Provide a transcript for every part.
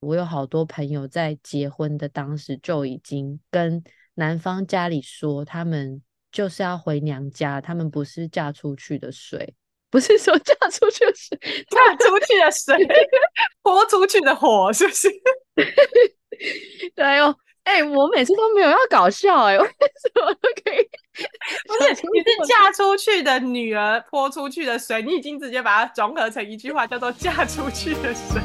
我有好多朋友在结婚的当时就已经跟男方家里说，他们就是要回娘家，他们不是嫁出去的水，不是说嫁出去的水，嫁出去的水，泼出去的火，是不是？对哦。哎、欸，我每次都没有要搞笑哎、欸，为什么都可以？不是，你是嫁出去的女儿泼出去的水，你已经直接把它融合成一句话，叫做嫁出去的水。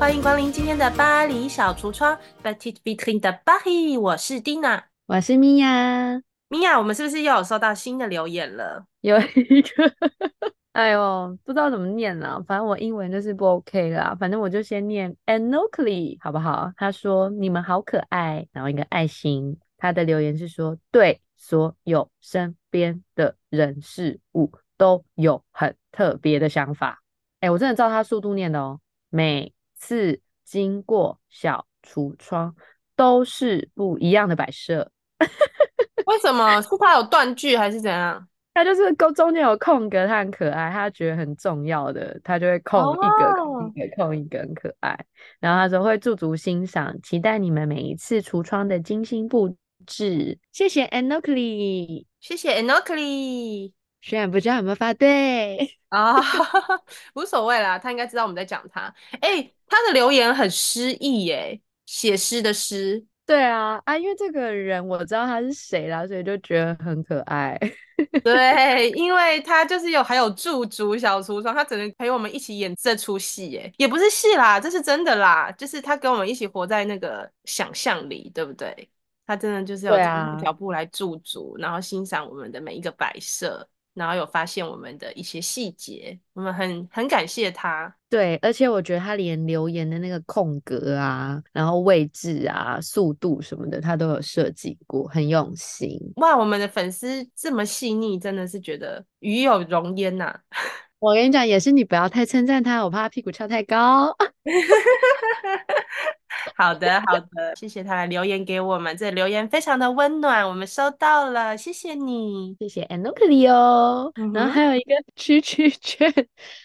欢迎光临今天的巴黎小橱窗，Petite Vitrine de Paris。我是 Dina，我是米娅。米娅，我们是不是又有收到新的留言了？有一个，哎呦，不知道怎么念了，反正我英文就是不 OK 啦。反正我就先念 Anokly 好不好？他说你们好可爱，然后一个爱心。他的留言是说，对所有身边的人事物都有很特别的想法。哎，我真的照他速度念的哦，每。次经过小橱窗都是不一样的摆设，为什么？是他有断句还是怎样？他就是中间有空格，他很可爱，他觉得很重要的，他就会空一个、oh. 一个空一个，很可爱。然后他说会驻足欣赏，期待你们每一次橱窗的精心布置。谢谢 Anokly，谢谢 Anokly。虽然不知道有没有发对啊，无所谓啦，他应该知道我们在讲他。哎、欸，他的留言很诗意耶，写诗的诗。对啊，啊，因为这个人我知道他是谁啦，所以就觉得很可爱。对，因为他就是有还有驻足小橱窗，他只能陪我们一起演这出戏耶，也不是戏啦，这是真的啦，就是他跟我们一起活在那个想象里，对不对？他真的就是有一条布来驻足，然后欣赏我们的每一个摆设。然后有发现我们的一些细节，我们很很感谢他。对，而且我觉得他连留言的那个空格啊，然后位置啊、速度什么的，他都有设计过，很用心。哇，我们的粉丝这么细腻，真的是觉得与有容焉呐、啊。我跟你讲，也是你不要太称赞他，我怕他屁股翘太高。好的，好的，谢谢他来留言给我们，这留言非常的温暖，我们收到了，谢谢你，谢谢 Anokli 哦。嗯、然后还有一个 蛐蛐圈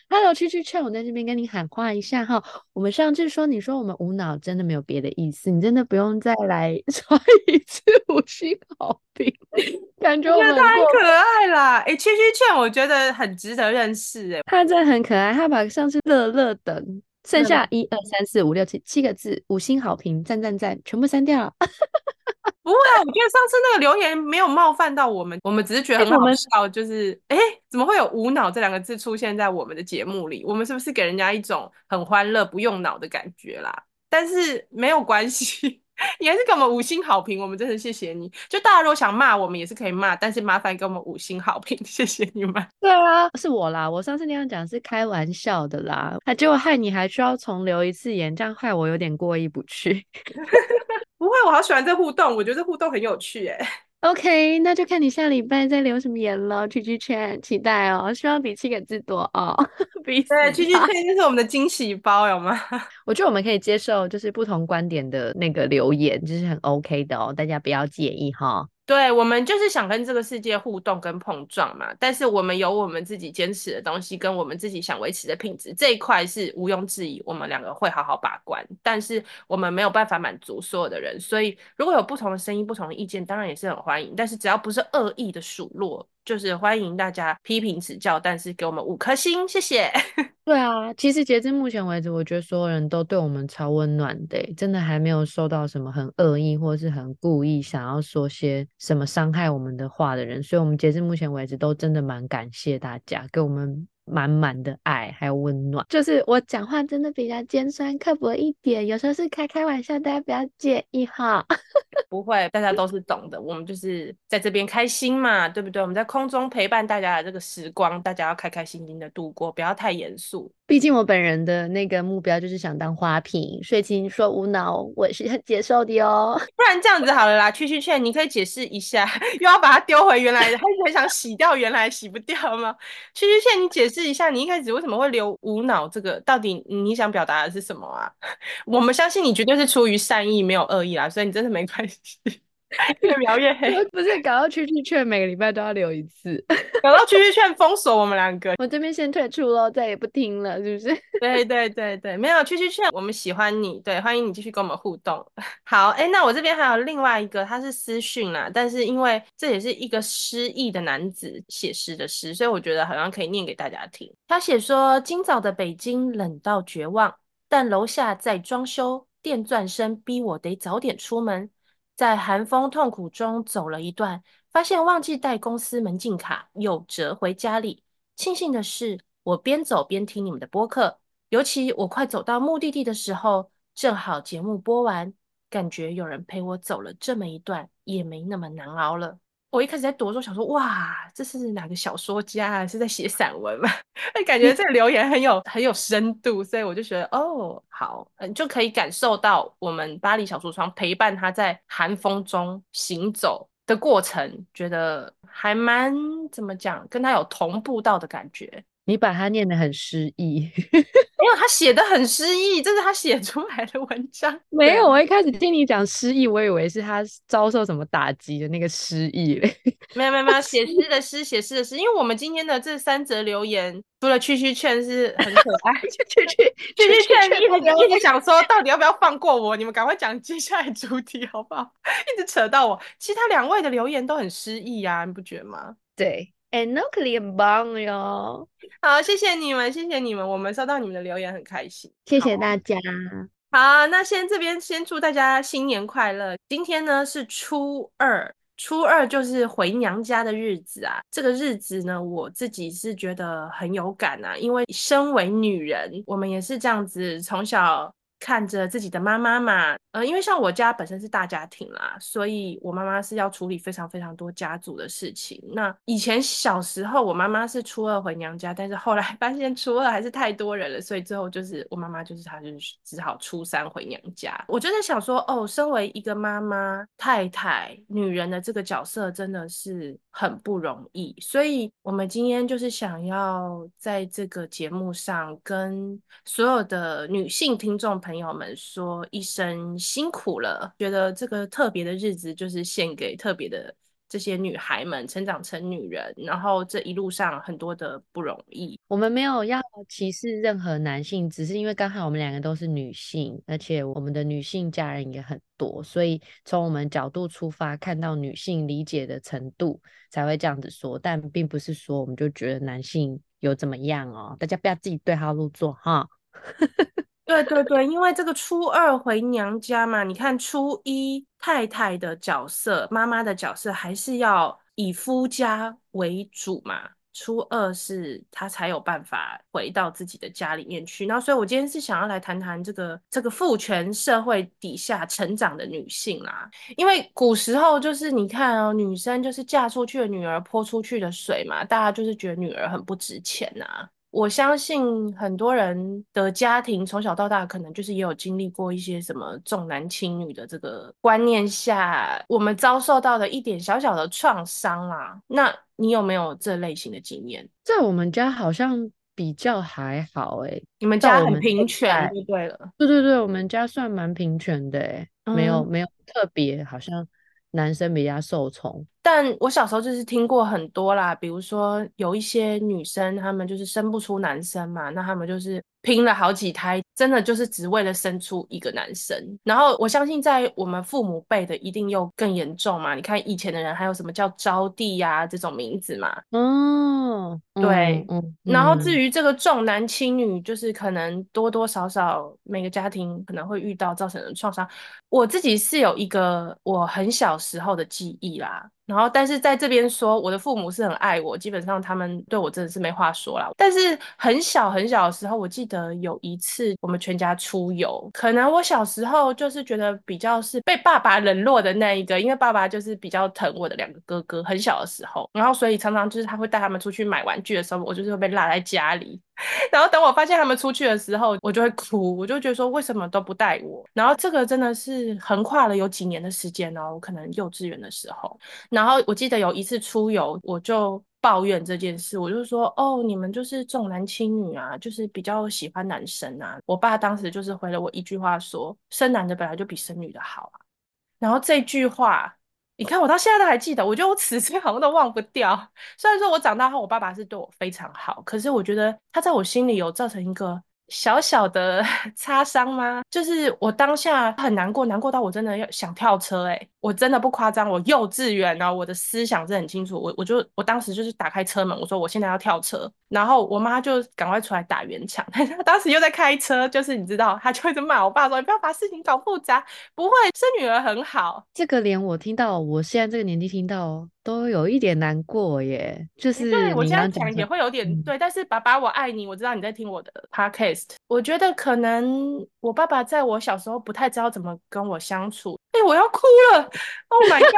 ，Hello 蛐蛐圈，我在这边跟你喊话一下哈。我们上次说你说我们无脑，真的没有别的意思，你真的不用再来 刷一次五星好评，感觉我们太可爱啦。哎，蛐蛐圈，我觉得很值得认识哎，他真的很可爱，他把上次乐乐等。剩下一二三四五六七七个字，五星好评，赞赞赞，全部删掉了。不会啊，我觉得上次那个留言没有冒犯到我们，我们只是觉得很好笑，就是哎、欸，怎么会有“无脑”这两个字出现在我们的节目里？我们是不是给人家一种很欢乐、不用脑的感觉啦？但是没有关系。也是给我们五星好评，我们真的谢谢你。就大家如果想骂我们，也是可以骂，但是麻烦给我们五星好评，谢谢你们。对啊，是我啦，我上次那样讲是开玩笑的啦，啊，结果害你还需要重留一次言，这样害我有点过意不去。不会，我好喜欢这互动，我觉得这互动很有趣诶。OK，那就看你下礼拜再留什么言了。区区圈，期待哦，希望比七个字多哦。比对，区区圈就是我们的惊喜包，有吗？我觉得我们可以接受，就是不同观点的那个留言，就是很 OK 的哦，大家不要介意哈。对，我们就是想跟这个世界互动跟碰撞嘛，但是我们有我们自己坚持的东西，跟我们自己想维持的品质，这一块是毋庸置疑，我们两个会好好把关。但是我们没有办法满足所有的人，所以如果有不同的声音、不同的意见，当然也是很欢迎。但是只要不是恶意的数落。就是欢迎大家批评指教，但是给我们五颗星，谢谢。对啊，其实截至目前为止，我觉得所有人都对我们超温暖的，真的还没有收到什么很恶意或是很故意想要说些什么伤害我们的话的人，所以我们截至目前为止都真的蛮感谢大家给我们。满满的爱还有温暖，就是我讲话真的比较尖酸刻薄一点，有时候是开开玩笑，大家不要介意哈。不会，大家都是懂的，我们就是在这边开心嘛，对不对？我们在空中陪伴大家的这个时光，大家要开开心心的度过，不要太严肃。毕竟我本人的那个目标就是想当花瓶，所以请你说无脑，我是很接受的哦。不然这样子好了啦，圈圈圈，你可以解释一下，又要把它丢回原来的，还是很想洗掉原来洗不掉吗？圈圈圈，你解释。试一下，你一开始为什么会留无脑这个？到底你想表达的是什么啊？我们相信你绝对是出于善意，没有恶意啦，所以你真的没关系。越描越黑，不是搞到区区劝每个礼拜都要留一次，搞到区区劝封锁我们两个，我这边先退出喽，再也不听了，是不是？对对对对，没有区区劝，我们喜欢你，对，欢迎你继续跟我们互动。好，哎，那我这边还有另外一个，他是私讯啦，但是因为这也是一个失意的男子写诗的诗，所以我觉得好像可以念给大家听。他写说：今早的北京冷到绝望，但楼下在装修，电钻声逼我得早点出门。在寒风痛苦中走了一段，发现忘记带公司门禁卡，又折回家里。庆幸的是，我边走边听你们的播客，尤其我快走到目的地的时候，正好节目播完，感觉有人陪我走了这么一段，也没那么难熬了。我一开始在读的时候想说，哇，这是哪个小说家？是在写散文吗？感觉这个留言很有很有深度，所以我就觉得，哦，好，嗯，就可以感受到我们巴黎小橱窗陪伴他在寒风中行走的过程，觉得还蛮怎么讲，跟他有同步到的感觉。你把它念得很诗意，没有，他写的很诗意，这是他写出来的文章。没有，我一开始听你讲诗意，我以为是他遭受什么打击的那个诗意嘞。没有没有没有，写诗的诗，写诗的诗。因为我们今天的这三则留言，除了区区劝是很可爱，区区区区劝一直一直想说，到底要不要放过我？你们赶快讲接下来主题好不好？一直扯到我，其他两位的留言都很诗意啊，你不觉得吗？对。Anokly 很棒哟，好，谢谢你们，谢谢你们，我们收到你们的留言很开心，谢谢大家。好，那先这边先祝大家新年快乐。今天呢是初二，初二就是回娘家的日子啊。这个日子呢，我自己是觉得很有感啊，因为身为女人，我们也是这样子从小。看着自己的妈妈嘛，呃，因为像我家本身是大家庭啦，所以我妈妈是要处理非常非常多家族的事情。那以前小时候，我妈妈是初二回娘家，但是后来 发现初二还是太多人了，所以最后就是我妈妈就是她就是只好初三回娘家。我就在想说，哦，身为一个妈妈、太太、女人的这个角色真的是很不容易，所以我们今天就是想要在这个节目上跟所有的女性听众朋友。们说一声辛苦了，觉得这个特别的日子就是献给特别的这些女孩们成长成女人，然后这一路上很多的不容易。我们没有要歧视任何男性，只是因为刚好我们两个都是女性，而且我们的女性家人也很多，所以从我们角度出发，看到女性理解的程度才会这样子说，但并不是说我们就觉得男性有怎么样哦，大家不要自己对号入座哈。对对对，因为这个初二回娘家嘛，你看初一太太的角色、妈妈的角色还是要以夫家为主嘛。初二是她才有办法回到自己的家里面去。然后，所以我今天是想要来谈谈这个这个父权社会底下成长的女性啦。因为古时候就是你看哦，女生就是嫁出去的女儿泼出去的水嘛，大家就是觉得女儿很不值钱呐、我相信很多人的家庭从小到大，可能就是也有经历过一些什么重男轻女的这个观念下，我们遭受到的一点小小的创伤啦。那你有没有这类型的经验？在我们家好像比较还好哎、欸，你们家很平权就对了。对对对，我们家算蛮平权的哎、欸嗯，没有没有特别好像。男生比较受宠，但我小时候就是听过很多啦，比如说有一些女生，她们就是生不出男生嘛，那她们就是拼了好几胎，真的就是只为了生出一个男生。然后我相信在我们父母辈的一定又更严重嘛，你看以前的人还有什么叫招娣呀这种名字嘛，嗯，对，嗯嗯、然后至于这个重男轻女，就是可能多多少少每个家庭可能会遇到造成的创伤。我自己是有一个我很小时候的记忆啦，然后但是在这边说，我的父母是很爱我，基本上他们对我真的是没话说啦。但是很小很小的时候，我记得有一次我们全家出游，可能我小时候就是觉得比较是被爸爸冷落的那一个，因为爸爸就是比较疼我的两个哥哥，很小的时候，然后所以常常就是他会带他们出去买玩具的时候，我就是会被落在家里。然后等我发现他们出去的时候，我就会哭，我就觉得说为什么都不带我？然后这个真的是横跨了有几年的时间哦，我可能幼稚园的时候。然后我记得有一次出游，我就抱怨这件事，我就说哦，你们就是重男轻女啊，就是比较喜欢男生啊。我爸当时就是回了我一句话说，生男的本来就比生女的好啊。然后这句话，你看我到现在都还记得，我觉得我此生好像都忘不掉。虽然说我长大后，我爸爸是对我非常好，可是我觉得他在我心里有造成一个。小小的 擦伤吗？就是我当下很难过，难过到我真的要想跳车诶、我真的不夸张，我幼稚园啊，我的思想是很清楚，我我就我当时就是打开车门，我说我现在要跳车，然后我妈就赶快出来打圆场，她当时又在开车，就是你知道，她就一直骂我爸说，你不要把事情搞复杂，不会生女儿很好。这个连我听到，我现在这个年纪听到。都有一点难过耶，就是对我这样讲也会有点、嗯、对，但是爸爸我爱你，我知道你在听我的 podcast，我觉得可能我爸爸在我小时候不太知道怎么跟我相处，哎、欸，我要哭了，Oh my god，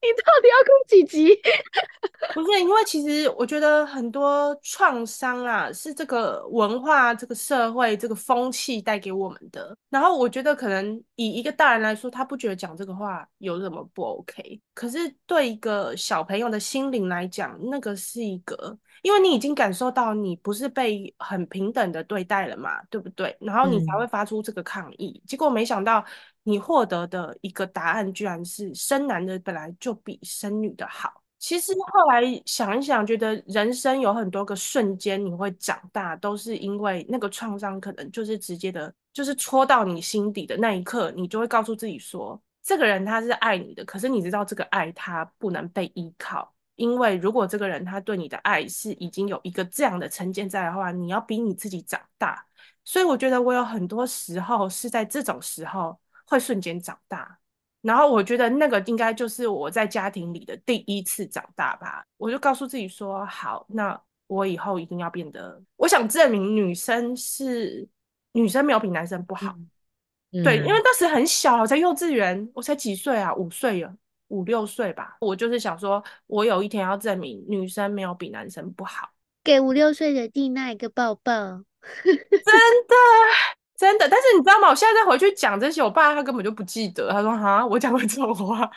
你到底要哭几集？不是，因为其实我觉得很多创伤啊，是这个文化、这个社会、这个风气带给我们的。然后我觉得，可能以一个大人来说，他不觉得讲这个话有什么不 OK。可是对一个小朋友的心灵来讲，那个是一个，因为你已经感受到你不是被很平等的对待了嘛，对不对？然后你才会发出这个抗议。嗯、结果没想到，你获得的一个答案居然是生男的本来就比生女的好。其实后来想一想，觉得人生有很多个瞬间你会长大，都是因为那个创伤可能就是直接的，就是戳到你心底的那一刻，你就会告诉自己说，这个人他是爱你的，可是你知道这个爱他不能被依靠，因为如果这个人他对你的爱是已经有一个这样的成见在的话，你要比你自己长大。所以我觉得我有很多时候是在这种时候会瞬间长大。然后我觉得那个应该就是我在家庭里的第一次长大吧。我就告诉自己说：好，那我以后一定要变得，我想证明女生是女生没有比男生不好。嗯、对，因为当时很小，在幼稚园，我才几岁啊，五岁啊，五六岁吧。我就是想说，我有一天要证明女生没有比男生不好，给五六岁的蒂娜一个抱抱。真的。真的，但是你知道吗？我现在再回去讲这些，我爸他根本就不记得。他说：“哈，我讲过这种话。”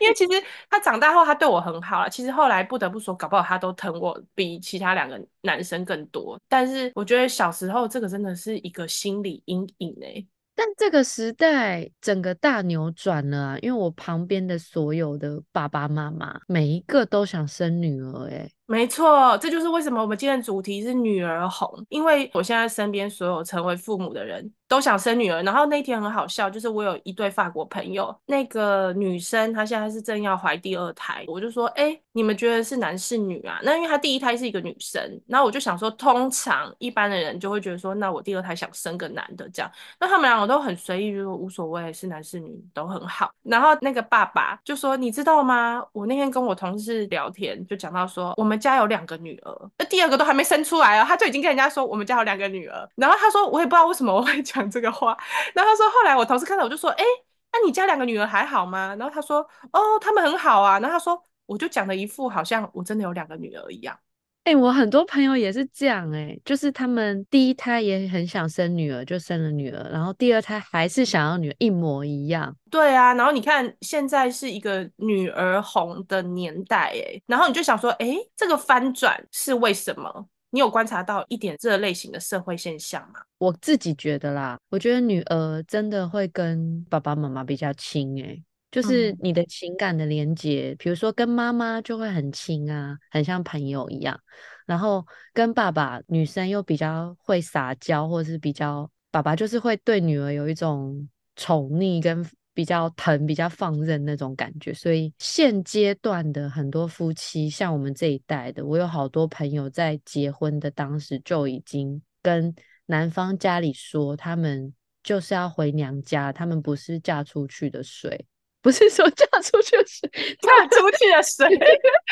因为其实他长大后，他对我很好了。其实后来不得不说，搞不好他都疼我比其他两个男生更多。但是我觉得小时候这个真的是一个心理阴影哎。但这个时代整个大扭转了啊，因为我旁边的所有的爸爸妈妈，每一个都想生女儿哎。没错，这就是为什么我们今天的主题是女儿红，因为我现在身边所有成为父母的人都想生女儿。然后那天很好笑，就是我有一对法国朋友，那个女生她现在是正要怀第二胎，我就说，哎，你们觉得是男是女啊？那因为她第一胎是一个女生，然后我就想说，通常一般的人就会觉得说，那我第二胎想生个男的这样。那他们两个都很随意，就说无所谓，是男是女都很好。然后那个爸爸就说，你知道吗？我那天跟我同事聊天，就讲到说，我们。我们家有两个女儿，那第二个都还没生出来哦，他就已经跟人家说我们家有两个女儿。然后他说我也不知道为什么我会讲这个话。然后他说后来我同事看到我就说，哎，那你家两个女儿还好吗？然后他说，哦，他们很好啊。然后他说，我就讲了一副好像我真的有两个女儿一样。哎、欸，我很多朋友也是这样、欸，哎，就是他们第一胎也很想生女儿，就生了女儿，然后第二胎还是想要女儿，一模一样。对啊，然后你看现在是一个女儿红的年代、欸，哎，然后你就想说，哎、欸，这个翻转是为什么？你有观察到一点这类型的社会现象吗？我自己觉得啦，我觉得女儿真的会跟爸爸妈妈比较亲、欸，哎。就是你的情感的连接，比如说跟妈妈就会很亲啊，很像朋友一样。然后跟爸爸，女生又比较会撒娇，或者是比较爸爸就是会对女儿有一种宠溺跟比较疼、比较放任那种感觉。所以现阶段的很多夫妻，像我们这一代的，我有好多朋友在结婚的当时就已经跟男方家里说，他们就是要回娘家，他们不是嫁出去的水。不是说嫁出去的水，嫁出去的水，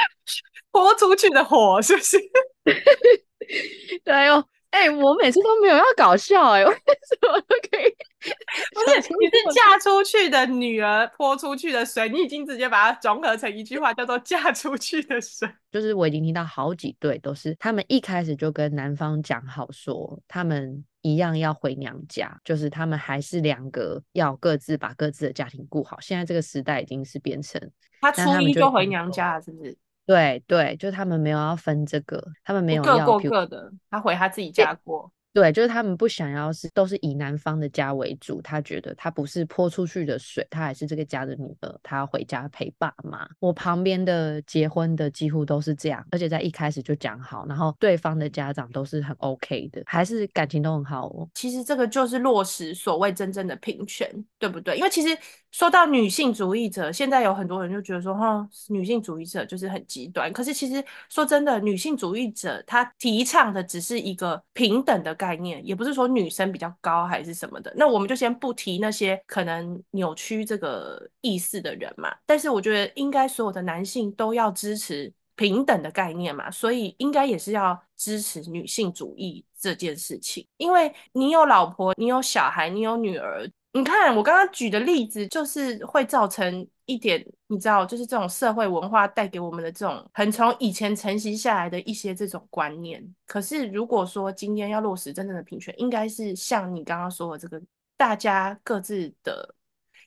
泼出去的火，是不是？对哦，哎、欸，我每次都没有要搞笑、欸，哎，为什么都可以？不是，你是嫁出去的女儿泼出去的水，你已经直接把它综合成一句话，叫做嫁出去的水。就是我已经听到好几对都是，他们一开始就跟男方讲好说，他们。一样要回娘家，就是他们还是两个要各自把各自的家庭顾好。现在这个时代已经是变成他初一就回娘家了，是不是？对对，就他们没有要分这个，他们没有要各过各的，他回他自己家过。对，就是他们不想要是都是以男方的家为主，他觉得他不是泼出去的水，他还是这个家的女儿，他要回家陪爸妈。我旁边的结婚的几乎都是这样，而且在一开始就讲好，然后对方的家长都是很 OK 的，还是感情都很好哦。其实这个就是落实所谓真正的平权，对不对？因为其实说到女性主义者，现在有很多人就觉得说，哈，女性主义者就是很极端。可是其实说真的，女性主义者她提倡的只是一个平等的概念，也不是说女生比较高还是什么的。那我们就先不提那些可能扭曲这个意思的人嘛。但是我觉得应该所有的男性都要支持平等的概念嘛，所以应该也是要支持女性主义这件事情。因为你有老婆，你有小孩，你有女儿。你看我刚刚举的例子，就是会造成一点，你知道，就是这种社会文化带给我们的这种很从以前承袭下来的一些这种观念。可是如果说今天要落实真正的平权，应该是像你刚刚说的这个，大家各自的，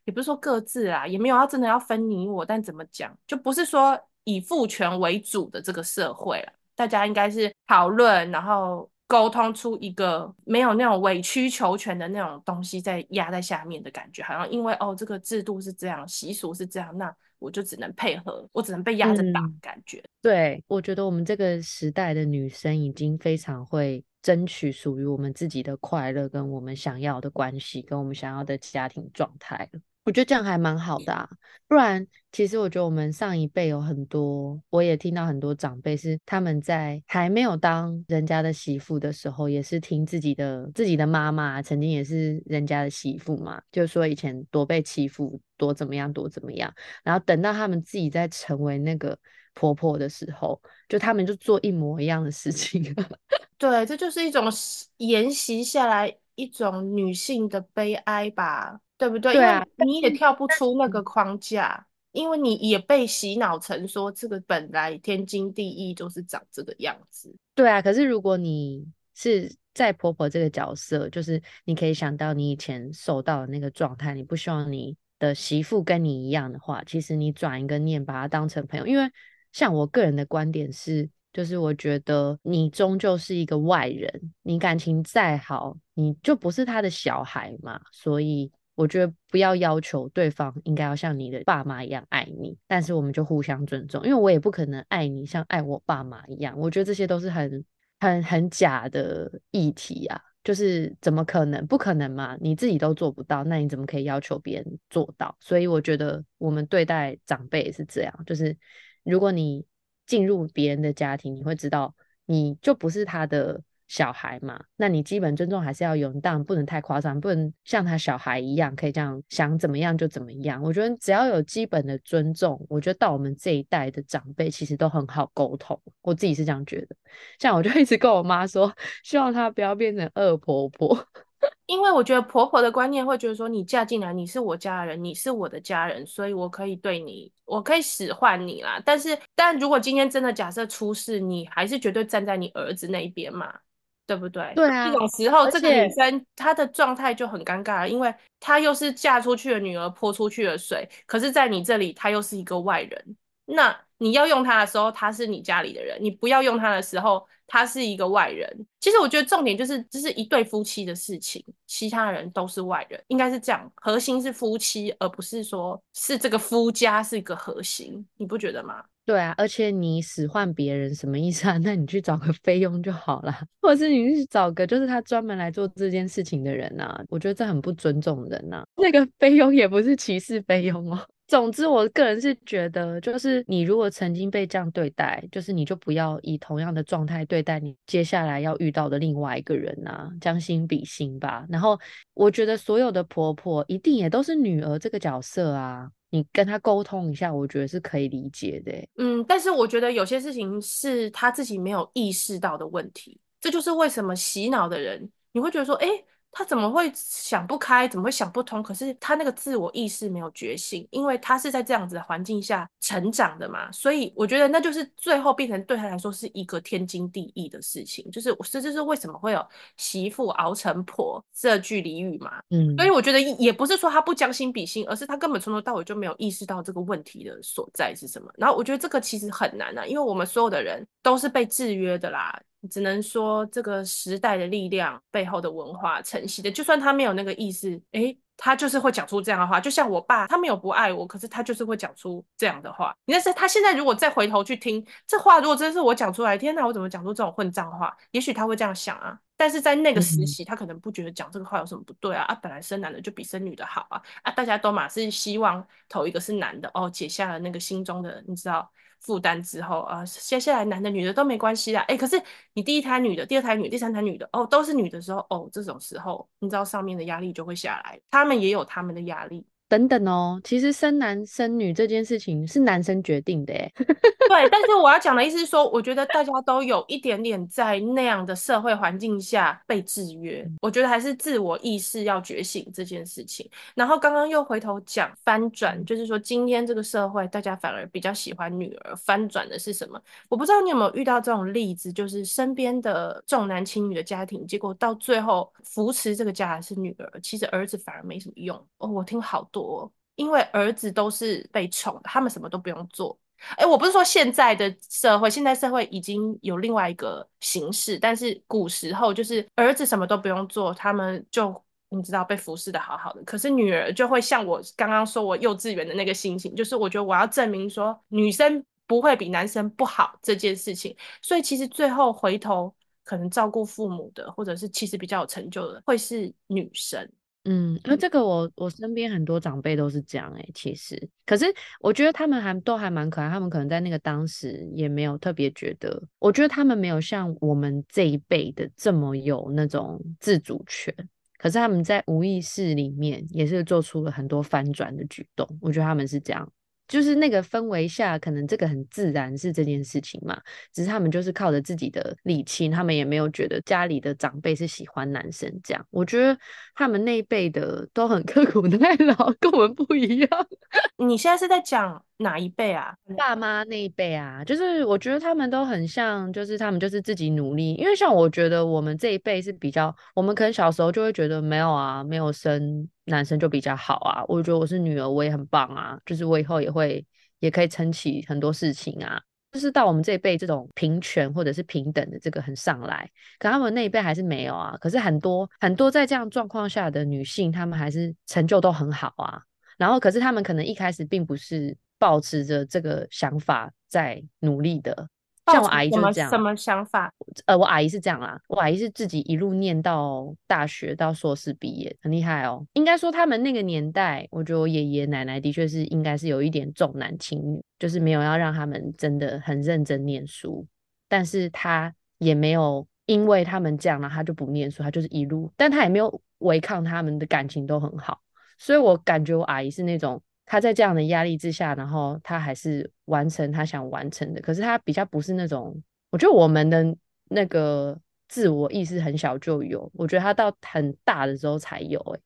也不是说各自啊，也没有要真的要分你我，但怎么讲，就不是说以父权为主的这个社会了。大家应该是讨论，然后。沟通出一个没有那种委曲求全的那种东西在压在下面的感觉，好像因为哦这个制度是这样，习俗是这样，那我就只能配合，我只能被压着打的感觉。嗯，对，我觉得我们这个时代的女生已经非常会争取属于我们自己的快乐，跟我们想要的关系，跟我们想要的家庭状态了。我觉得这样还蛮好的啊，不然其实我觉得我们上一辈有很多，我也听到很多长辈是他们在还没有当人家的媳妇的时候，也是听自己的自己的妈妈曾经也是人家的媳妇嘛，就说以前多被欺负，多怎么样，多怎么样，然后等到他们自己在成为那个婆婆的时候，就他们就做一模一样的事情。对，这就是一种沿袭下来一种女性的悲哀吧。对不对？对啊，因为你也跳不出那个框架，因为你也被洗脑成说这个本来天经地义就是长这个样子。对啊，可是如果你是在婆婆这个角色，就是你可以想到你以前受到的那个状态，你不希望你的媳妇跟你一样的话，其实你转一个念，把她当成朋友。因为像我个人的观点是，就是我觉得你终究是一个外人，你感情再好，你就不是他的小孩嘛，所以。我觉得不要要求对方应该要像你的爸妈一样爱你，但是我们就互相尊重，因为我也不可能爱你像爱我爸妈一样。我觉得这些都是很、很、很假的议题啊，就是怎么可能？不可能嘛？你自己都做不到，那你怎么可以要求别人做到？所以我觉得我们对待长辈也是这样，就是如果你进入别人的家庭，你会知道你就不是他的。小孩嘛，那你基本尊重还是要有，你当然不能太夸张，不能像他小孩一样可以这样想怎么样就怎么样。我觉得只要有基本的尊重，我觉得到我们这一代的长辈其实都很好沟通。我自己是这样觉得，像我就一直跟我妈说，希望她不要变成恶婆婆，因为我觉得婆婆的观念会觉得说，你嫁进来你是我家人，你是我的家人，所以我可以对你，我可以使唤你啦。但是，但如果今天真的假设出事，你还是绝对站在你儿子那一边嘛。对不对？对啊，这种时候，这个女生她的状态就很尴尬了，因为她又是嫁出去的女儿，泼出去的水，可是，在你这里，她又是一个外人。那你要用她的时候，她是你家里的人；你不要用她的时候，她是一个外人。其实我觉得重点就是，这是一对夫妻的事情，其他人都是外人，应该是这样，核心是夫妻，而不是说是这个夫家是一个核心，你不觉得吗？对啊，而且你使唤别人什么意思啊？那你去找个菲佣就好了，或者是你去找个就是他专门来做这件事情的人啊。我觉得这很不尊重人呐、啊。那个菲佣也不是歧视菲佣哦。总之，我个人是觉得，就是你如果曾经被这样对待，就是你就不要以同样的状态对待你接下来要遇到的另外一个人啊，将心比心吧。然后，我觉得所有的婆婆一定也都是女儿这个角色啊。你跟他沟通一下，我觉得是可以理解的。嗯，但是我觉得有些事情是他自己没有意识到的问题，这就是为什么洗脑的人，你会觉得说，哎，他怎么会想不开？怎么会想不通？可是他那个自我意识没有觉醒，因为他是在这样子的环境下成长的嘛。所以我觉得那就是最后变成对他来说是一个天经地义的事情。就是这就是为什么会有媳妇熬成婆这句俚语嘛。嗯，所以我觉得也不是说他不将心比心，而是他根本从头到尾就没有意识到这个问题的所在是什么。然后我觉得这个其实很难啊，因为我们所有的人都是被制约的啦。只能说这个时代的力量背后的文化承袭的，就算他没有那个意思，诶，他就是会讲出这样的话。就像我爸，他没有不爱我，可是他就是会讲出这样的话。但是他现在如果再回头去听这话，如果真的是我讲出来，天哪，我怎么讲出这种混账话？也许他会这样想啊。但是在那个时期，他可能不觉得讲这个话有什么不对啊。啊，本来生男的就比生女的好啊。啊，大家都嘛是希望头一个是男的哦，解下了那个心中的，你知道。负担之后啊，接下来男的女的都没关系啦。哎、可是你第一胎女的、第二胎女、第三胎女的哦，都是女的时候哦，这种时候你知道上面的压力就会下来，他们也有他们的压力。等等哦，其实生男生女这件事情是男生决定的，哎，对。但是我要讲的意思是说，我觉得大家都有一点点在那样的社会环境下被制约。我觉得还是自我意识要觉醒这件事情。然后刚刚又回头讲翻转，就是说今天这个社会大家反而比较喜欢女儿，翻转的是什么？我不知道你有没有遇到这种例子，就是身边的重男轻女的家庭，结果到最后扶持这个家的是女儿，其实儿子反而没什么用。哦，我听好多。因为儿子都是被宠的，他们什么都不用做。哎，我不是说现在的社会，现在社会已经有另外一个形式，但是古时候就是儿子什么都不用做，他们就你知道被服侍的好好的。可是女儿就会像我刚刚说我幼稚园的那个心情，就是我觉得我要证明说女生不会比男生不好这件事情。所以其实最后回头可能照顾父母的，或者是其实比较有成就的，会是女生。嗯，那这个我我身边很多长辈都是这样哎、欸，其实，可是我觉得他们还都还蛮可爱，他们可能在那个当时也没有特别觉得，我觉得他们没有像我们这一辈的这么有那种自主权，可是他们在无意识里面也是做出了很多翻转的举动，我觉得他们是这样。就是那个氛围下，可能这个很自然是这件事情嘛。只是他们就是靠着自己的力气，他们也没有觉得家里的长辈是喜欢男生这样。我觉得他们那一辈的都很刻苦耐劳，跟我们不一样。你现在是在讲哪一辈啊？爸妈那一辈啊，就是我觉得他们都很像，就是他们就是自己努力。因为像我觉得我们这一辈是比较，我们可能小时候就会觉得没有啊，没有生。男生就比较好啊，我觉得我是女儿，我也很棒啊，就是我以后也会也可以撑起很多事情啊。就是到我们这一辈，这种平权或者是平等的这个很上来，可他们那一辈还是没有啊。可是很多很多在这样状况下的女性，她们还是成就都很好啊。然后，可是他们可能一开始并不是抱持着这个想法在努力的。像我阿姨就是这样，什么想法？呃，我阿姨是这样啦，我阿姨是自己一路念到大学到硕士毕业，很厉害哦。应该说他们那个年代，我觉得我爷爷奶奶的确是应该是有一点重男轻女，就是没有要让他们真的很认真念书。但是他也没有因为他们这样，然后他就不念书，他就是一路，但他也没有违抗他们的感情都很好。所以我感觉我阿姨是那种。他在这样的压力之下，然后他还是完成他想完成的。可是他比较不是那种，我觉得我们的那个自我意识很小就有，我觉得他到很大的时候才有。哎，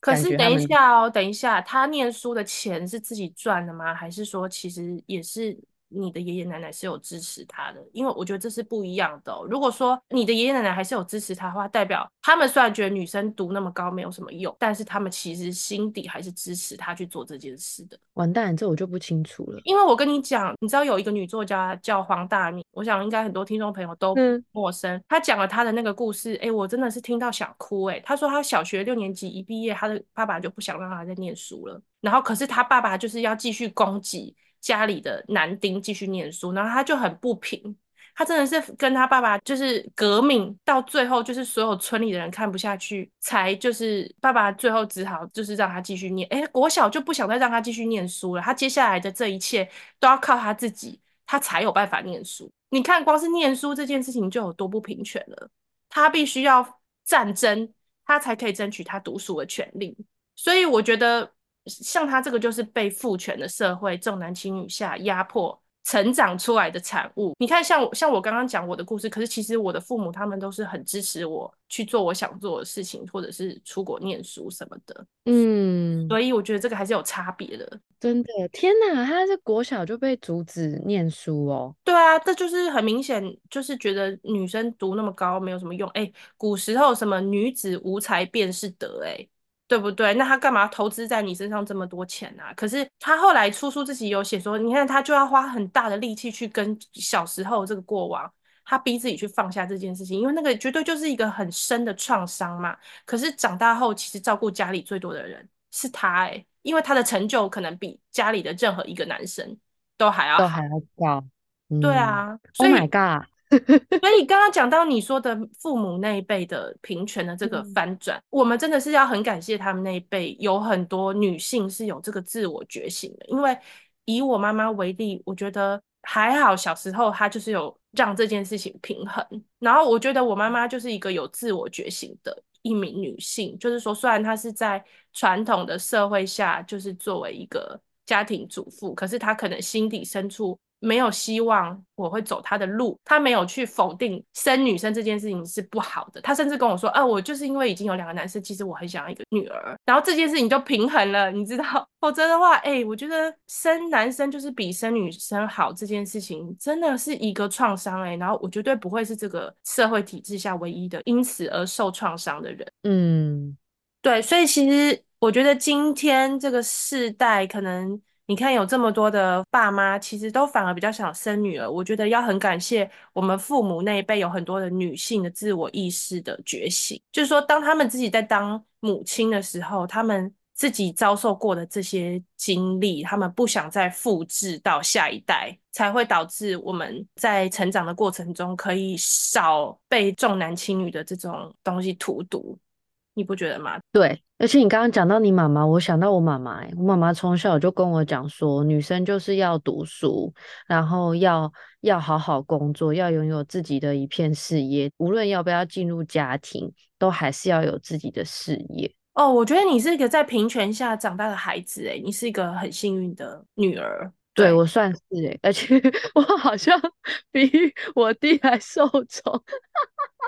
可是等一下哦，等一下，他念书的钱是自己赚的吗？还是说其实也是？你的爷爷奶奶是有支持他的，因为我觉得这是不一样的哦。如果说你的爷爷奶奶还是有支持他的话，代表他们虽然觉得女生读那么高没有什么用，但是他们其实心底还是支持他去做这件事的。完蛋，这我就不清楚了。因为我跟你讲，你知道有一个女作家叫黄大米，我想应该很多听众朋友都陌生。她讲了她的那个故事，哎，我真的是听到想哭。哎，她说她小学六年级一毕业，她的爸爸就不想让她再念书了，然后可是她爸爸就是要继续供给。家里的男丁继续念书，然后他就很不平，他真的是跟他爸爸就是革命，到最后就是所有村里的人看不下去，才就是爸爸最后只好就是让他继续念。诶，国小就不想再让他继续念书了，他接下来的这一切都要靠他自己，他才有办法念书。你看，光是念书这件事情就有多不平权了，他必须要战争，他才可以争取他读书的权利。所以我觉得。像他这个就是被父权的社会重男轻女下压迫成长出来的产物。你看像，像像我刚刚讲我的故事，可是其实我的父母他们都是很支持我去做我想做的事情，或者是出国念书什么的。嗯，所以我觉得这个还是有差别的。真的，天哪，他是国小就被阻止念书哦？对啊，这就是很明显，就是觉得女生读那么高没有什么用。哎，古时候什么女子无才便是德，哎。对不对？那他干嘛投资在你身上这么多钱啊？可是他后来出书自己有写说，你看他就要花很大的力气去跟小时候这个过往，他逼自己去放下这件事情，因为那个绝对就是一个很深的创伤嘛。可是长大后，其实照顾家里最多的人是他诶，因为他的成就可能比家里的任何一个男生都还要，都还要高。嗯、对啊，，Oh my God。所以刚刚讲到你说的父母那一辈的平权的这个翻转，嗯、我们真的是要很感谢他们那一辈，有很多女性是有这个自我觉醒的。因为以我妈妈为例，我觉得还好，小时候她就是有让这件事情平衡。然后我觉得我妈妈就是一个有自我觉醒的一名女性，就是说虽然她是在传统的社会下，就是作为一个家庭主妇，可是她可能心底深处。没有希望我会走他的路，他没有去否定生女生这件事情是不好的，他甚至跟我说，啊，我就是因为已经有两个男生，其实我很想要一个女儿，然后这件事情就平衡了，你知道？否则的话，哎，我觉得生男生就是比生女生好这件事情真的是一个创伤，哎，然后我绝对不会是这个社会体制下唯一的因此而受创伤的人，嗯，对，所以其实我觉得今天这个世代可能。你看，有这么多的爸妈，其实都反而比较想生女儿。我觉得要很感谢我们父母那一辈有很多的女性的自我意识的觉醒，就是说，当他们自己在当母亲的时候，他们自己遭受过的这些经历，他们不想再复制到下一代，才会导致我们在成长的过程中可以少被重男轻女的这种东西荼毒。你不觉得吗？对，而且你刚刚讲到你妈妈，我想到我妈妈，我妈妈从小就跟我讲说，女生就是要读书，然后要要好好工作，要拥有自己的一片事业，无论要不要进入家庭，都还是要有自己的事业。哦，我觉得你是一个在平权下长大的孩子，诶，你是一个很幸运的女儿。对，我算是诶，而且 我好像 比我弟还受宠。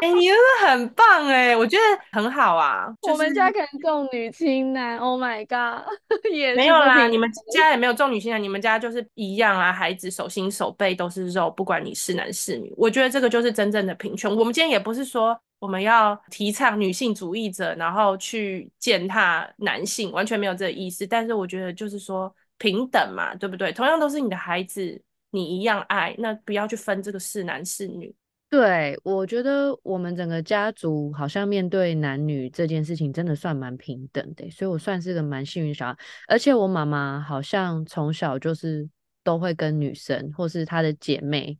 哎、欸，你真的很棒哎，我觉得很好啊。就是、我们家可能重女轻男，Oh my god，也没有啦。你们家也没有重女轻男，你们家就是一样啊。孩子手心手背都是肉，不管你是男是女。我觉得这个就是真正的平权。我们今天也不是说我们要提倡女性主义者，然后去践踏男性，完全没有这个意思。但是我觉得就是说平等嘛，对不对？同样都是你的孩子，你一样爱，那不要去分这个是男是女。对，我觉得我们整个家族好像面对男女这件事情，真的算蛮平等的，所以我算是个蛮幸运小孩。而且我妈妈好像从小就是都会跟女生，或是她的姐妹，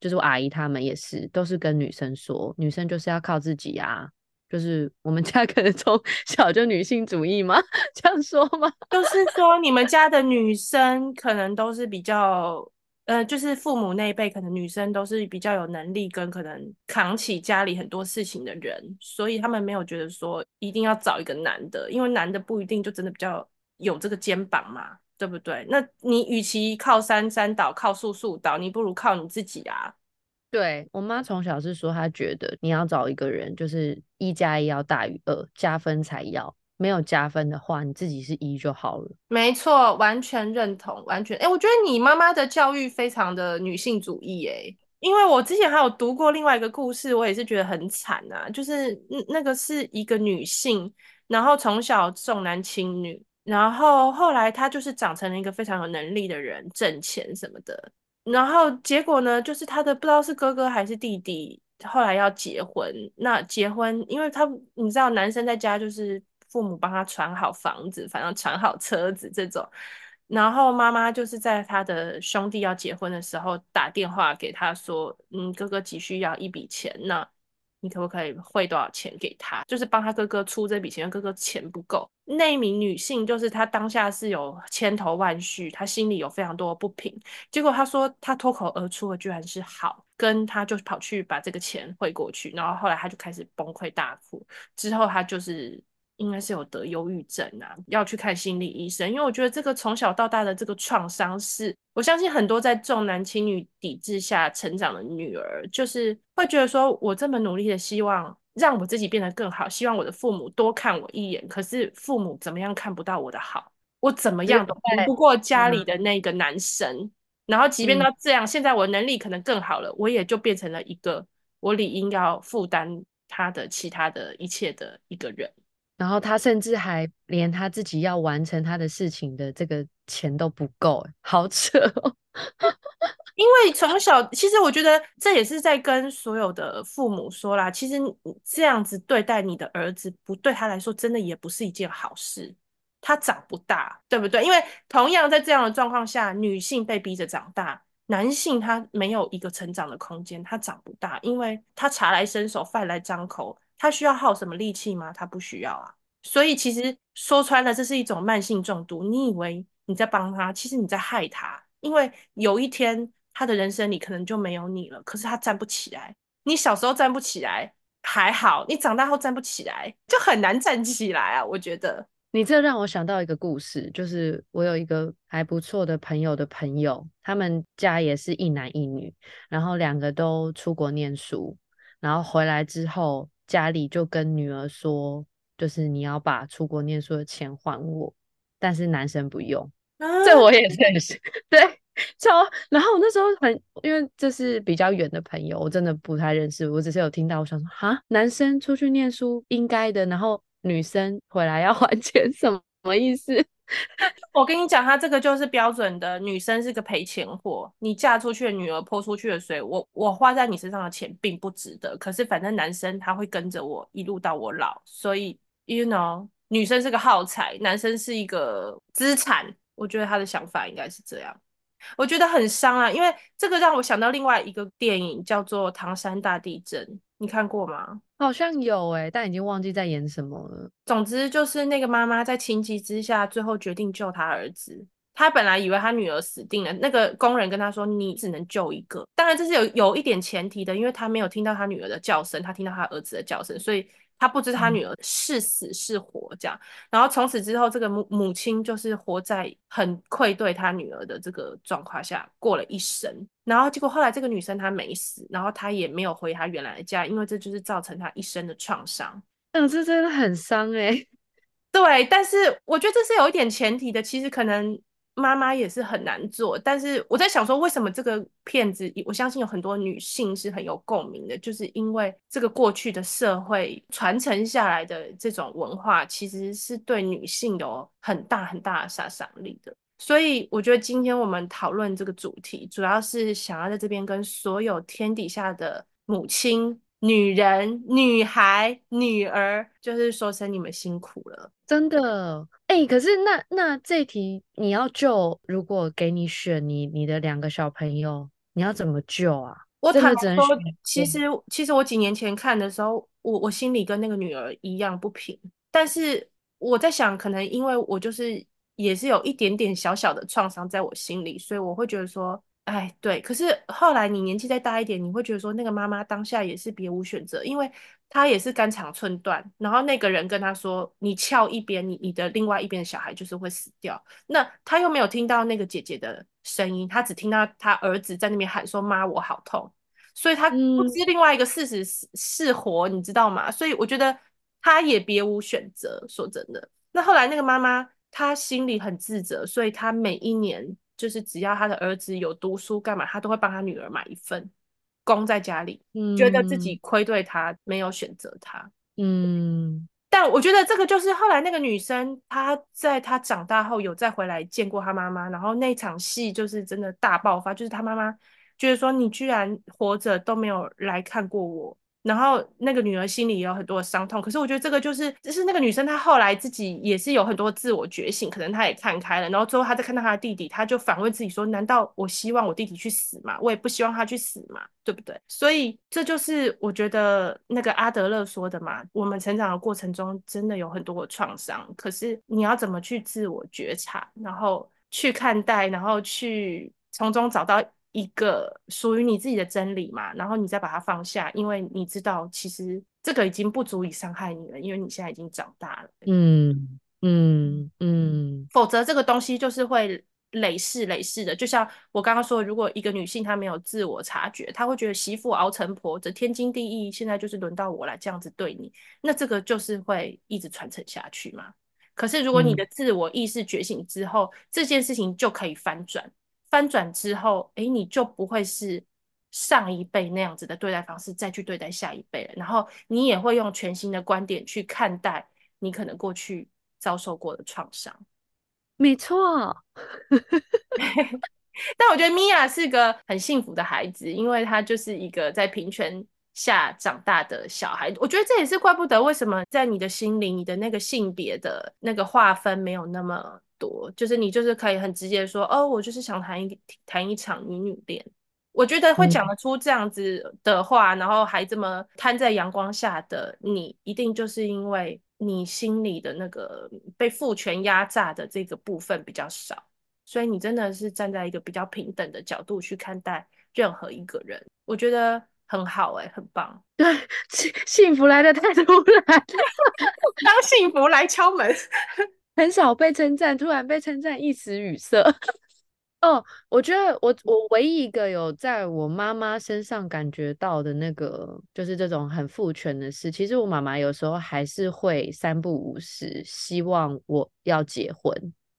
就是我阿姨她们也是，都是跟女生说，女生就是要靠自己啊。就是我们家可能从 小就女性主义吗？这样说吗？就是说你们家的女生可能都是比较。呃，就是父母那一辈，可能女生都是比较有能力跟可能扛起家里很多事情的人，所以他们没有觉得说一定要找一个男的，因为男的不一定就真的比较有这个肩膀嘛，对不对？那你与其靠山山倒，靠树树倒，你不如靠你自己啊。对，我妈从小是说，她觉得你要找一个人，就是一加一要大于二，加分才要。没有加分的话，你自己是一就好了。没错，完全认同，完全。哎，我觉得你妈妈的教育非常的女性主义，哎，因为我之前还有读过另外一个故事，我也是觉得很惨啊。就是那个是一个女性，然后从小重男轻女，然后后来她就是长成了一个非常有能力的人，挣钱什么的。然后结果呢，就是他的不知道是哥哥还是弟弟，后来要结婚。那结婚，因为他你知道，男生在家就是。父母帮他传好房子，反正传好车子这种，然后妈妈就是在他的兄弟要结婚的时候打电话给他说：“嗯，哥哥急需要一笔钱，那你可不可以汇多少钱给他？就是帮他哥哥出这笔钱，哥哥钱不够。”那一名女性就是她当下是有千头万绪，她心里有非常多的不平。结果她说她脱口而出的居然是好，跟他就跑去把这个钱汇过去，然后后来她就开始崩溃大哭。之后她就是。应该是有得忧郁症啊，要去看心理医生。因为我觉得这个从小到大的这个创伤是，我相信很多在重男轻女抵制下成长的女儿，就是会觉得说，我这么努力的希望让我自己变得更好，希望我的父母多看我一眼，可是父母怎么样看不到我的好，我怎么样都比不过家里的那个男生。嗯、然后即便到这样，嗯、现在我能力可能更好了，我也就变成了一个我理应要负担他的其他的一切的一个人。然后他甚至还连他自己要完成他的事情的这个钱都不够，好扯哦！因为从小，其实我觉得这也是在跟所有的父母说啦，其实这样子对待你的儿子，不对他来说真的也不是一件好事。他长不大，对不对？因为同样在这样的状况下，女性被逼着长大，男性他没有一个成长的空间，他长不大，因为他茶来伸手，饭来张口。他需要耗什么力气吗？他不需要啊。所以其实说穿了，这是一种慢性中毒。你以为你在帮他，其实你在害他。因为有一天他的人生里可能就没有你了。可是他站不起来。你小时候站不起来还好，你长大后站不起来就很难站起来啊。我觉得你这让我想到一个故事，就是我有一个还不错的朋友的朋友，他们家也是一男一女，然后两个都出国念书，然后回来之后。家里就跟女儿说，就是你要把出国念书的钱还我，但是男生不用。啊、这我也认识，对，超。然后我那时候很，因为这是比较远的朋友，我真的不太认识，我只是有听到，我想说，哈，男生出去念书应该的，然后女生回来要还钱，什么什么意思？我跟你讲，他这个就是标准的女生是个赔钱货。你嫁出去的女儿泼出去的水，我我花在你身上的钱并不值得。可是反正男生他会跟着我一路到我老，所以 you know，女生是个耗材，男生是一个资产。我觉得他的想法应该是这样。我觉得很伤啊，因为这个让我想到另外一个电影，叫做《唐山大地震》，你看过吗？好像有诶，但已经忘记在演什么了。总之就是那个妈妈在情急之下，最后决定救她儿子。她本来以为她女儿死定了，那个工人跟她说：“你只能救一个。”当然这是有有一点前提的，因为她没有听到她女儿的叫声，她听到她儿子的叫声，所以。他不知他女儿是死是活，这样，嗯、然后从此之后，这个母母亲就是活在很愧对他女儿的这个状况下过了一生。然后结果后来这个女生她没死，然后她也没有回她原来的家，因为这就是造成她一生的创伤。嗯，这真的很伤诶、欸。对，但是我觉得这是有一点前提的，其实可能。妈妈也是很难做，但是我在想说，为什么这个片子，我相信有很多女性是很有共鸣的，就是因为这个过去的社会传承下来的这种文化，其实是对女性有很大很大的杀伤力的。所以我觉得今天我们讨论这个主题，主要是想要在这边跟所有天底下的母亲。女人、女孩、女儿，就是说声你们辛苦了，真的。哎、欸，可是那那这题你要救，如果给你选你，你你的两个小朋友，你要怎么救啊？我坦白说，其实其实我几年前看的时候，我我心里跟那个女儿一样不平。但是我在想，可能因为我就是也是有一点点小小的创伤在我心里，所以我会觉得说。哎，对，可是后来你年纪再大一点，你会觉得说那个妈妈当下也是别无选择，因为她也是肝肠寸断，然后那个人跟她说，你翘一边，你你的另外一边的小孩就是会死掉。那她又没有听到那个姐姐的声音，她只听到她儿子在那边喊说妈，我好痛，所以她不知另外一个事实是是活，你知道吗？所以我觉得她也别无选择。说真的，那后来那个妈妈她心里很自责，所以她每一年。就是只要他的儿子有读书干嘛，他都会帮他女儿买一份，供在家里，嗯、觉得自己亏对他，没有选择他。嗯，但我觉得这个就是后来那个女生，她在她长大后有再回来见过她妈妈，然后那场戏就是真的大爆发，就是她妈妈觉得说，你居然活着都没有来看过我。然后那个女儿心里也有很多的伤痛，可是我觉得这个就是，就是那个女生她后来自己也是有很多自我觉醒，可能她也看开了，然后最后她再看到她的弟弟，她就反问自己说：难道我希望我弟弟去死吗？我也不希望他去死嘛，对不对？所以这就是我觉得那个阿德勒说的嘛，我们成长的过程中真的有很多的创伤，可是你要怎么去自我觉察，然后去看待，然后去从中找到一个属于你自己的真理嘛，然后你再把它放下，因为你知道其实这个已经不足以伤害你了，因为你现在已经长大了。嗯嗯嗯，否则这个东西就是会。累世累世的，就像我刚刚说，如果一个女性她没有自我察觉，她会觉得媳妇熬成婆，这天经地义，现在就是轮到我来这样子对你，那这个就是会一直传承下去嘛。可是如果你的自我意识觉醒之后，嗯、这件事情就可以翻转，翻转之后，诶，你就不会是上一辈那样子的对待方式再去对待下一辈了，然后你也会用全新的观点去看待你可能过去遭受过的创伤。没错，但我觉得米娅是个很幸福的孩子，因为她就是一个在平权下长大的小孩。我觉得这也是怪不得为什么在你的心里，你的那个性别的那个划分没有那么多，就是你就是可以很直接说，哦，我就是想谈一谈一场女女恋。我觉得会讲得出这样子的话，嗯、然后还这么摊在阳光下的你，一定就是因为。你心里的那个被父权压榨的这个部分比较少，所以你真的是站在一个比较平等的角度去看待任何一个人，我觉得很好哎、欸，很棒。对，幸幸福来的太突然，当幸福来敲门，很少被称赞，突然被称赞一时语塞。哦，我觉得我我唯一一个有在我妈妈身上感觉到的那个，就是这种很父权的事。其实我妈妈有时候还是会三不五时希望我要结婚，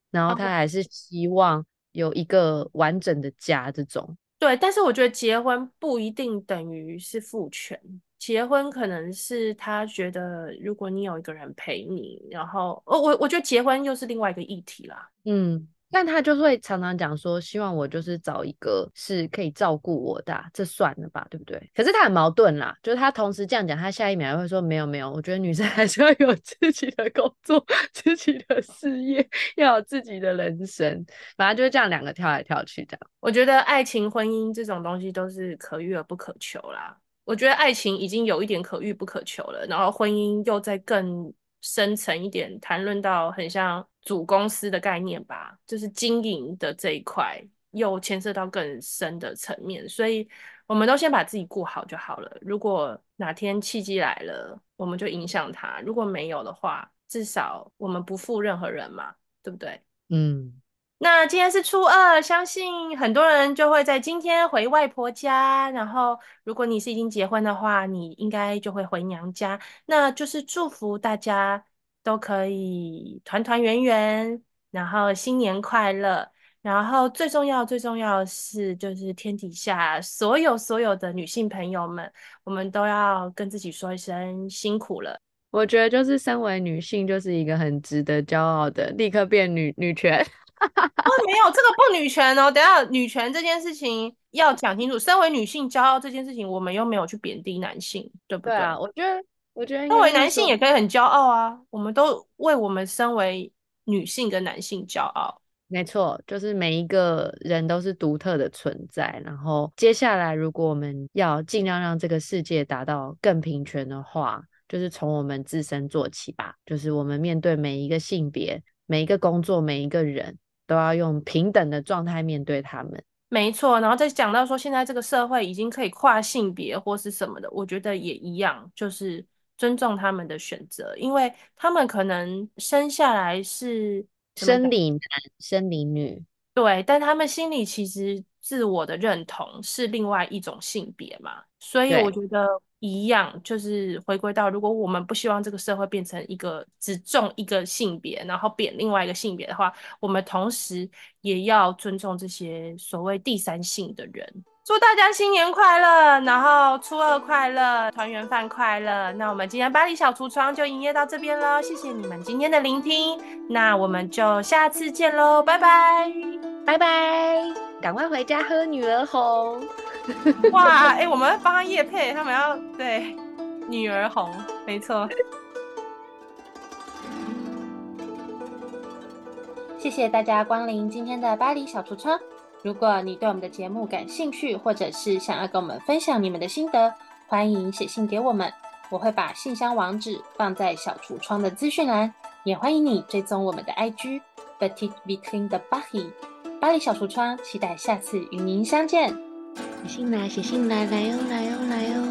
然后她还是希望有一个完整的家。这种对，但是我觉得结婚不一定等于是父权，结婚可能是他觉得如果你有一个人陪你，然后哦我我觉得结婚又是另外一个议题啦。嗯。但他就会常常讲说，希望我就是找一个是可以照顾我的，啊，这算了吧，对不对？可是他很矛盾啦，就是他同时这样讲，他下一秒又会说没有没有，我觉得女生还是要有自己的工作、自己的事业，要有自己的人生，反正就是这样两个跳来跳去这样。我觉得爱情、婚姻这种东西都是可遇而不可求啦。我觉得爱情已经有一点可遇不可求了，然后婚姻又在更深层一点，谈论到很像。主公司的概念吧，就是经营的这一块又牵涉到更深的层面，所以我们都先把自己顾好就好了。如果哪天契机来了，我们就影响他；如果没有的话，至少我们不负任何人嘛，对不对？嗯。那今天是初二，相信很多人就会在今天回外婆家。然后，如果你是已经结婚的话，你应该就会回娘家。那就是祝福大家。都可以团团圆圆，然后新年快乐，然后最重要最重要的是，就是天底下所有所有的女性朋友们，我们都要跟自己说一声辛苦了。我觉得就是身为女性，就是一个很值得骄傲的，立刻变女女权。哦，没有这个不女权哦，等下女权这件事情要讲清楚。身为女性骄傲这件事情，我们又没有去贬低男性，对不对？对啊，我觉得。我觉得身为男性也可以很骄傲啊！我们都为我们身为女性跟男性骄傲。没错，就是每一个人都是独特的存在。然后接下来，如果我们要尽量让这个世界达到更平权的话，就是从我们自身做起吧。就是我们面对每一个性别、每一个工作、每一个人都要用平等的状态面对他们。没错，然后再讲到说，现在这个社会已经可以跨性别或是什么的，我觉得也一样，就是。尊重他们的选择，因为他们可能生下来是生理男、生理女，对，但他们心里其实自我的认同是另外一种性别嘛，所以我觉得一样，就是回归到，如果我们不希望这个社会变成一个只重一个性别，然后贬另外一个性别的话，我们同时也要尊重这些所谓第三性的人。祝大家新年快乐，然后初二快乐，团圆饭快乐。那我们今天巴黎小橱窗就营业到这边喽，谢谢你们今天的聆听，那我们就下次见喽，拜拜，拜拜，赶快回家喝女儿红。哇，哎、我们帮他业配，他们要对女儿红，没错。谢谢大家光临今天的巴黎小橱窗。如果你对我们的节目感兴趣，或者是想要跟我们分享你们的心得，欢迎写信给我们，我会把信箱网址放在小橱窗的资讯栏，也欢迎你追踪我们的 IG Petite Vitrine de Paris，巴黎小橱窗，期待下次与您相见。写信来，写信来，来哟，来哟，来哟。